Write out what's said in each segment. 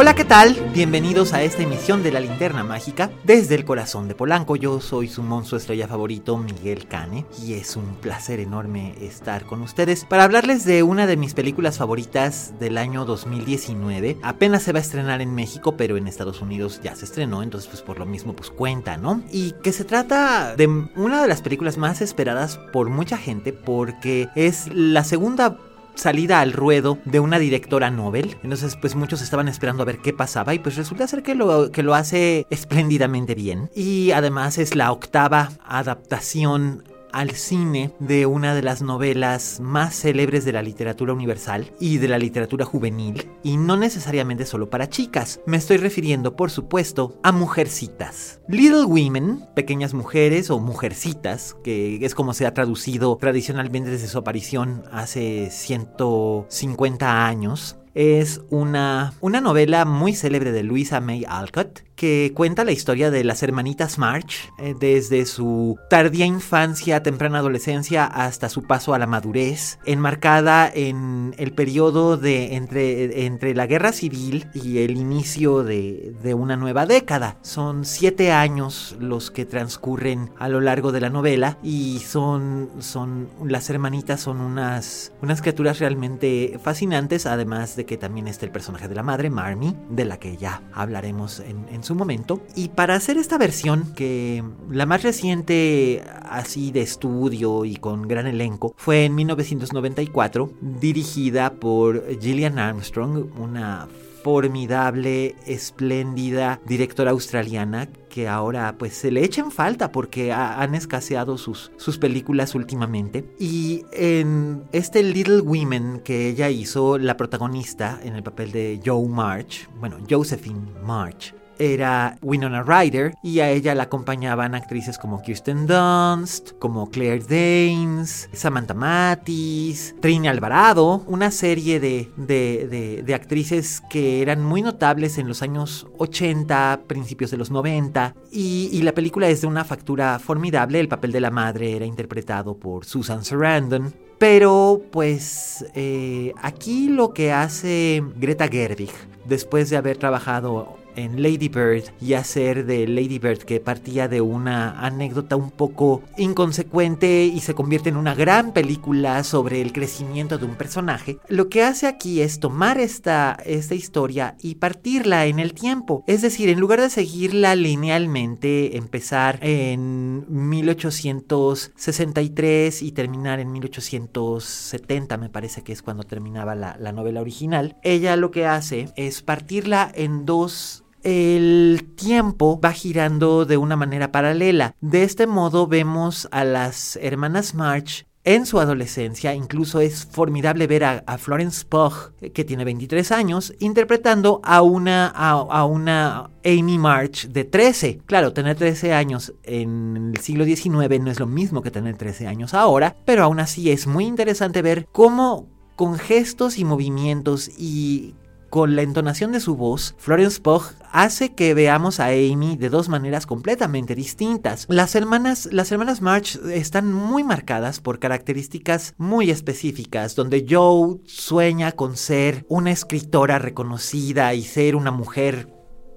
Hola, ¿qué tal? Bienvenidos a esta emisión de la Linterna Mágica desde el corazón de Polanco. Yo soy su monstruo estrella favorito, Miguel Cane, y es un placer enorme estar con ustedes para hablarles de una de mis películas favoritas del año 2019. Apenas se va a estrenar en México, pero en Estados Unidos ya se estrenó, entonces pues por lo mismo pues cuenta, ¿no? Y que se trata de una de las películas más esperadas por mucha gente porque es la segunda salida al ruedo de una directora Nobel. Entonces, pues muchos estaban esperando a ver qué pasaba y pues resulta ser que lo, que lo hace espléndidamente bien. Y además es la octava adaptación al cine de una de las novelas más célebres de la literatura universal y de la literatura juvenil, y no necesariamente solo para chicas. Me estoy refiriendo, por supuesto, a Mujercitas. Little Women, pequeñas mujeres o mujercitas, que es como se ha traducido tradicionalmente desde su aparición hace 150 años, es una, una novela muy célebre de Louisa May Alcott que cuenta la historia de las hermanitas March eh, desde su tardía infancia, temprana adolescencia hasta su paso a la madurez, enmarcada en el periodo de entre, entre la guerra civil y el inicio de, de una nueva década. Son siete años los que transcurren a lo largo de la novela y son, son las hermanitas son unas, unas criaturas realmente fascinantes, además de que también está el personaje de la madre, Marmy, de la que ya hablaremos en, en su momento. Y para hacer esta versión, que la más reciente así de estudio y con gran elenco, fue en 1994, dirigida por Gillian Armstrong, una formidable, espléndida directora australiana que ahora pues se le echa en falta porque ha, han escaseado sus, sus películas últimamente. Y en este Little Women que ella hizo, la protagonista en el papel de Joe March, bueno, Josephine March, era Winona Ryder y a ella la acompañaban actrices como Kirsten Dunst, como Claire Danes, Samantha Matis, Trini Alvarado, una serie de, de, de, actrices que eran muy notables en los años 80, principios de los 90 y, y la película es de una factura formidable, el papel de la madre era interpretado por Susan Sarandon. Pero pues eh, aquí lo que hace Greta Gerwig, después de haber trabajado en Lady Bird y hacer de Lady Bird que partía de una anécdota un poco inconsecuente y se convierte en una gran película sobre el crecimiento de un personaje, lo que hace aquí es tomar esta, esta historia y partirla en el tiempo. Es decir, en lugar de seguirla linealmente, empezar en 1863 y terminar en 1870, me parece que es cuando terminaba la, la novela original, ella lo que hace es partirla en dos el tiempo va girando de una manera paralela. De este modo vemos a las hermanas March en su adolescencia, incluso es formidable ver a, Florence Pugh, que tiene 23 años, interpretando a una, a, a, una Amy March de 13. Claro, tener 13 años en el siglo XIX no es lo mismo que tener 13 años ahora, pero aún así es muy interesante ver cómo con gestos y movimientos y con la entonación de su voz, Florence Pugh hace que veamos a Amy de dos maneras completamente distintas. Las hermanas, las hermanas March están muy marcadas por características muy específicas, donde Joe sueña con ser una escritora reconocida y ser una mujer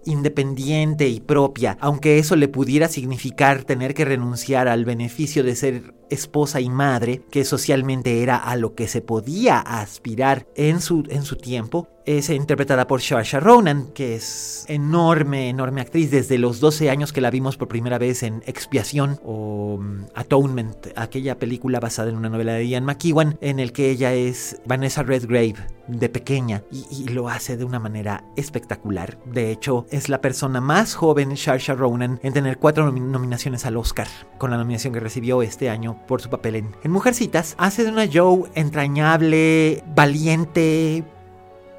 independiente y propia, aunque eso le pudiera significar tener que renunciar al beneficio de ser esposa y madre, que socialmente era a lo que se podía aspirar en su, en su tiempo, es interpretada por Saoirse Ronan, que es enorme, enorme actriz desde los 12 años que la vimos por primera vez en Expiación o mm, Atonement, aquella película basada en una novela de Ian McEwan, en el que ella es Vanessa Redgrave de pequeña y, lo hace de una manera espectacular. De hecho, es la persona más joven, Saoirse Ronan, en tener cuatro nominaciones al Oscar, con la nominación que recibió este año por su papel en, en Mujercitas. Hace de una Joe entrañable, valiente,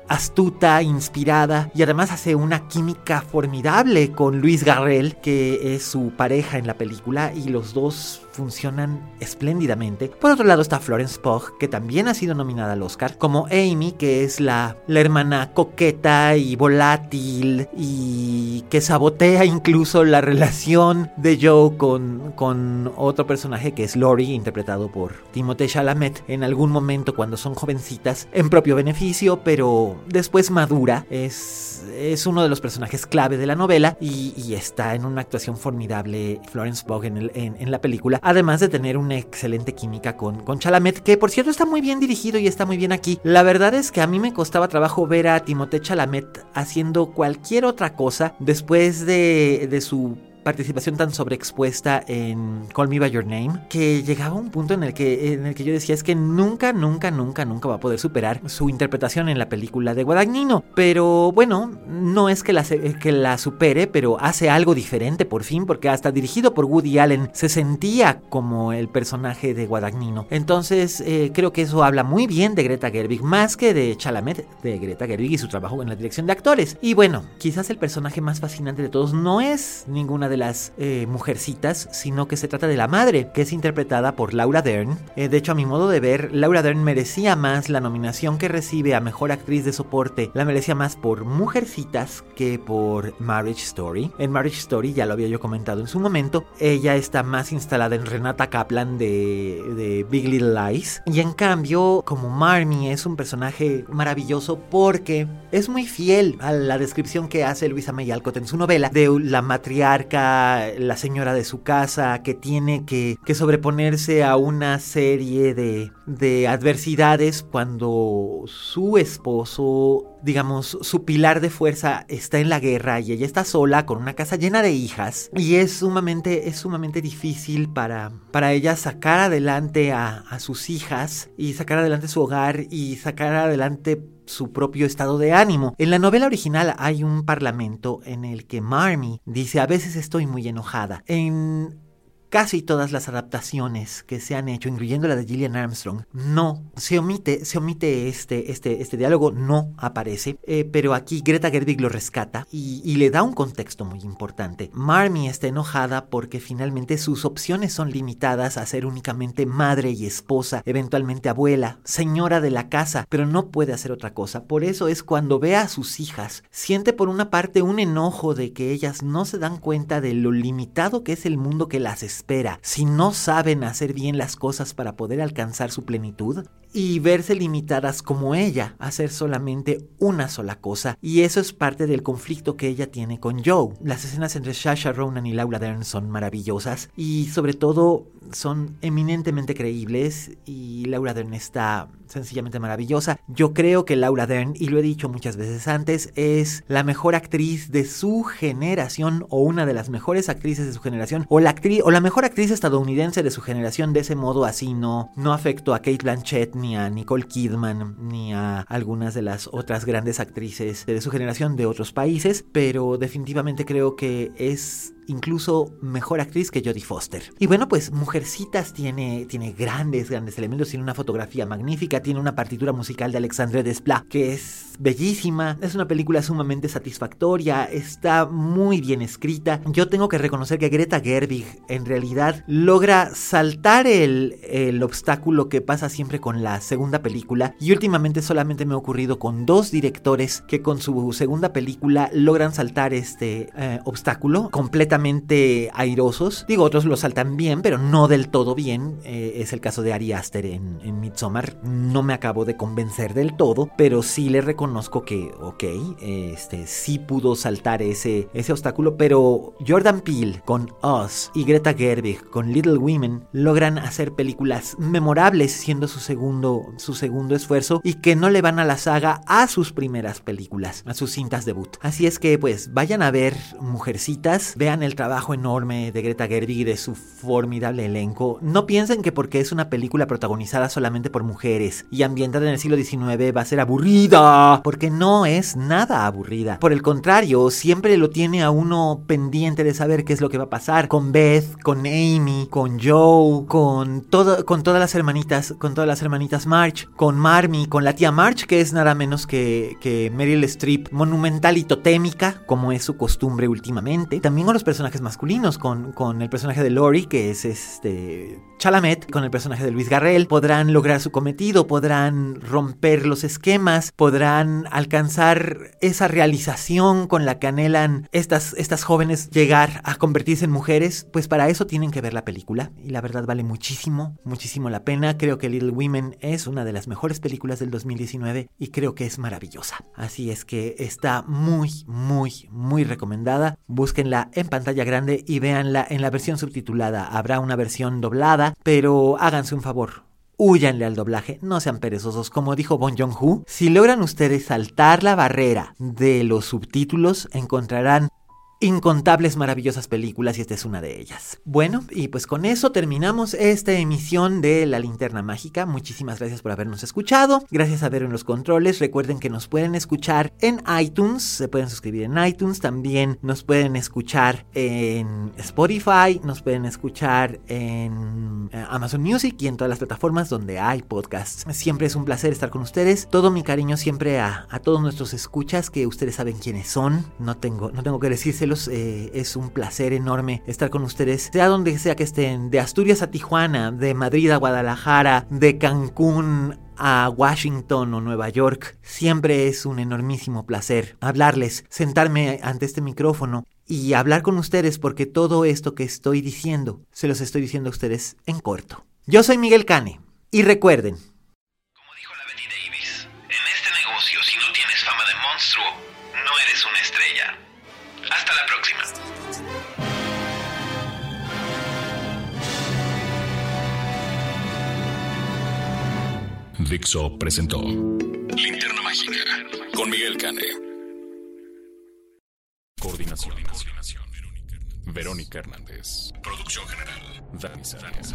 astuta, inspirada y además hace una química formidable con Luis Garrel, que es su pareja en la película y los dos funcionan espléndidamente. Por otro lado está Florence Pugh, que también ha sido nominada al Oscar, como Amy, que es la, la hermana coqueta y volátil y que sabotea incluso la relación de Joe con, con otro personaje que es Lori, interpretado por Timothée Chalamet, en algún momento cuando son jovencitas, en propio beneficio, pero después madura. Es, es uno de los personajes clave de la novela y, está en una actuación formidable Florence Pugh en, en la película además de tener una excelente química con, con Chalamet, que por cierto está muy bien dirigido y está muy bien aquí. La verdad es que a mí me costaba trabajo ver a Timothée Chalamet haciendo cualquier otra cosa después de, de su participación tan sobreexpuesta en Call Me By Your Name que llegaba un punto en el que, en el que yo decía es que nunca, nunca, nunca, nunca va a poder superar su interpretación en la película de Guadagnino. Pero bueno, no es que la, que la supere, pero hace algo diferente por fin, porque hasta dirigido por Woody Allen se sentía como el personaje de Guadagnino. Entonces eh, creo que eso habla muy bien de Greta Gerwig, más que de Chalamet, de Greta Gerwig y su trabajo en la dirección de actores. Y bueno, quizás el personaje más fascinante de todos no es ninguna de las eh, mujercitas, sino que se trata de la madre, que es interpretada por Laura Dern. Eh, de hecho, a mi modo de ver, Laura Dern merecía más la nominación que recibe a Mejor Actriz de Soporte, la merecía más por Mujercitas que por Marriage Story. En Marriage Story, ya lo había yo comentado en su momento, ella está más instalada en Renata Kaplan de, de Big Little Lies. Y en cambio, como Marmy es un personaje maravilloso porque es muy fiel a la descripción que hace Luisa May en su novela de la matriarca la señora de su casa, que tiene que, sobreponerse a una serie de, de adversidades cuando su esposo, digamos, su pilar de fuerza está en la guerra y ella está sola con una casa llena de hijas. Y es sumamente, es sumamente difícil para, para ella sacar adelante a, a sus hijas y sacar adelante su hogar y sacar adelante su propio estado de ánimo. En la novela original hay un parlamento en el que Marmy dice a veces estoy muy enojada. En casi todas las adaptaciones que se han hecho, incluyendo la de Gillian Armstrong, no se omite, se omite este, este, este diálogo, no aparece, eh, pero aquí Greta Gerwig lo rescata y, le da un contexto muy importante. Marmy está enojada porque finalmente sus opciones son limitadas a ser únicamente madre y esposa, eventualmente abuela, señora de la casa, pero no puede hacer otra cosa. Por eso es cuando ve a sus hijas, siente por una parte un enojo de que ellas no se dan cuenta de lo limitado que es el mundo que las espera si no saben hacer bien las cosas para poder alcanzar su plenitud, y verse limitadas como ella a hacer solamente una sola cosa. Y eso es parte del conflicto que ella tiene con Joe. Las escenas entre Sasha Ronan y Laura Dern son maravillosas y sobre todo son eminentemente creíbles y Laura Dern está sencillamente maravillosa. Yo creo que Laura Dern, y lo he dicho muchas veces antes, es la mejor actriz de su generación o una de las mejores actrices de su generación o la actriz o la mejor actriz estadounidense de su generación de ese modo así no no afecto a Kate Blanchett ni a Nicole Kidman ni a algunas de las otras grandes actrices de su generación de otros países, pero definitivamente creo que es incluso mejor actriz que Jodie Foster. Y bueno, pues Mujercitas tiene, tiene grandes, grandes elementos, tiene una fotografía magnífica, tiene una partitura musical de Alexandre Desplat que es bellísima, es una película sumamente satisfactoria, está muy bien escrita. Yo tengo que reconocer que Greta Gerwig en realidad logra saltar el, el obstáculo que pasa siempre con la segunda película y últimamente solamente me ha ocurrido con dos directores que con su segunda película logran saltar este eh, obstáculo completamente completamente. Digo, otros lo saltan bien, pero no del todo bien. Eh, es el caso de Ari Aster en, en Midsommar. No me acabo de convencer del todo, pero sí le reconozco que, ok, este, sí pudo saltar ese, ese obstáculo, pero Jordan Peele con Us y Greta Gerwig con Little Women logran hacer películas memorables siendo su segundo, su segundo esfuerzo y que no le van a la saga a sus primeras películas, a sus cintas debut. Así es que pues vayan a ver Mujercitas, vean el trabajo enorme de Greta Gerwig y de su formidable elenco. No piensen que porque es una película protagonizada solamente por mujeres y ambientada en el siglo XIX va a ser aburrida, porque no es nada aburrida. Por el contrario, siempre lo tiene a uno pendiente de saber qué es lo que va a pasar con Beth, con Amy, con Joe, con todo, con todas las hermanitas, con todas las hermanitas March, con Marmy, con la tía March, que es nada menos que, que Meryl Streep, monumental y totémica, como es su costumbre últimamente. También con los personajes masculinos, con, con el personaje de Lori, que es este Chalamet, con el personaje de Luis Garrel, podrán lograr su cometido, podrán romper los esquemas, podrán alcanzar esa realización con la que anhelan estas, estas jóvenes llegar a convertirse en mujeres, pues para eso tienen que ver la película y la verdad vale muchísimo, muchísimo la pena. Creo que Little Women es una de las mejores películas del 2019 y creo que es maravillosa. Así es que está muy, muy, muy recomendada. Búsquenla en pantalla grande y véanla en la versión subtitulada. Habrá una versión doblada, pero háganse un favor Huyanle al doblaje, no sean perezosos. Como dijo Bon Jong-ho, si logran ustedes saltar la barrera de los subtítulos, encontrarán incontables maravillosas películas y esta es una de ellas. Bueno, y pues con eso terminamos esta emisión de La Linterna Mágica. Muchísimas gracias por habernos escuchado. Gracias a ver en los controles. Recuerden que nos pueden escuchar en iTunes, se pueden suscribir en iTunes, también nos pueden escuchar en Spotify, nos pueden escuchar en eh, Amazon Music y en todas las plataformas donde hay podcasts. Siempre es un placer estar con ustedes. Todo mi cariño siempre a, a todos nuestros escuchas que ustedes saben quiénes son. No tengo, no tengo que decírselo eh, es un placer enorme estar con ustedes, sea donde sea que estén, de Asturias a Tijuana, de Madrid a Guadalajara, de Cancún a Washington o Nueva York. Siempre es un enormísimo placer hablarles, sentarme ante este micrófono y hablar con ustedes porque todo esto que estoy diciendo se los estoy diciendo a ustedes en corto. Yo soy Miguel Cane y recuerden, Dixo presentó Linterna Mágica con Miguel Cane. Coordinación. Verónica Hernández. Producción general. Dani Sánchez.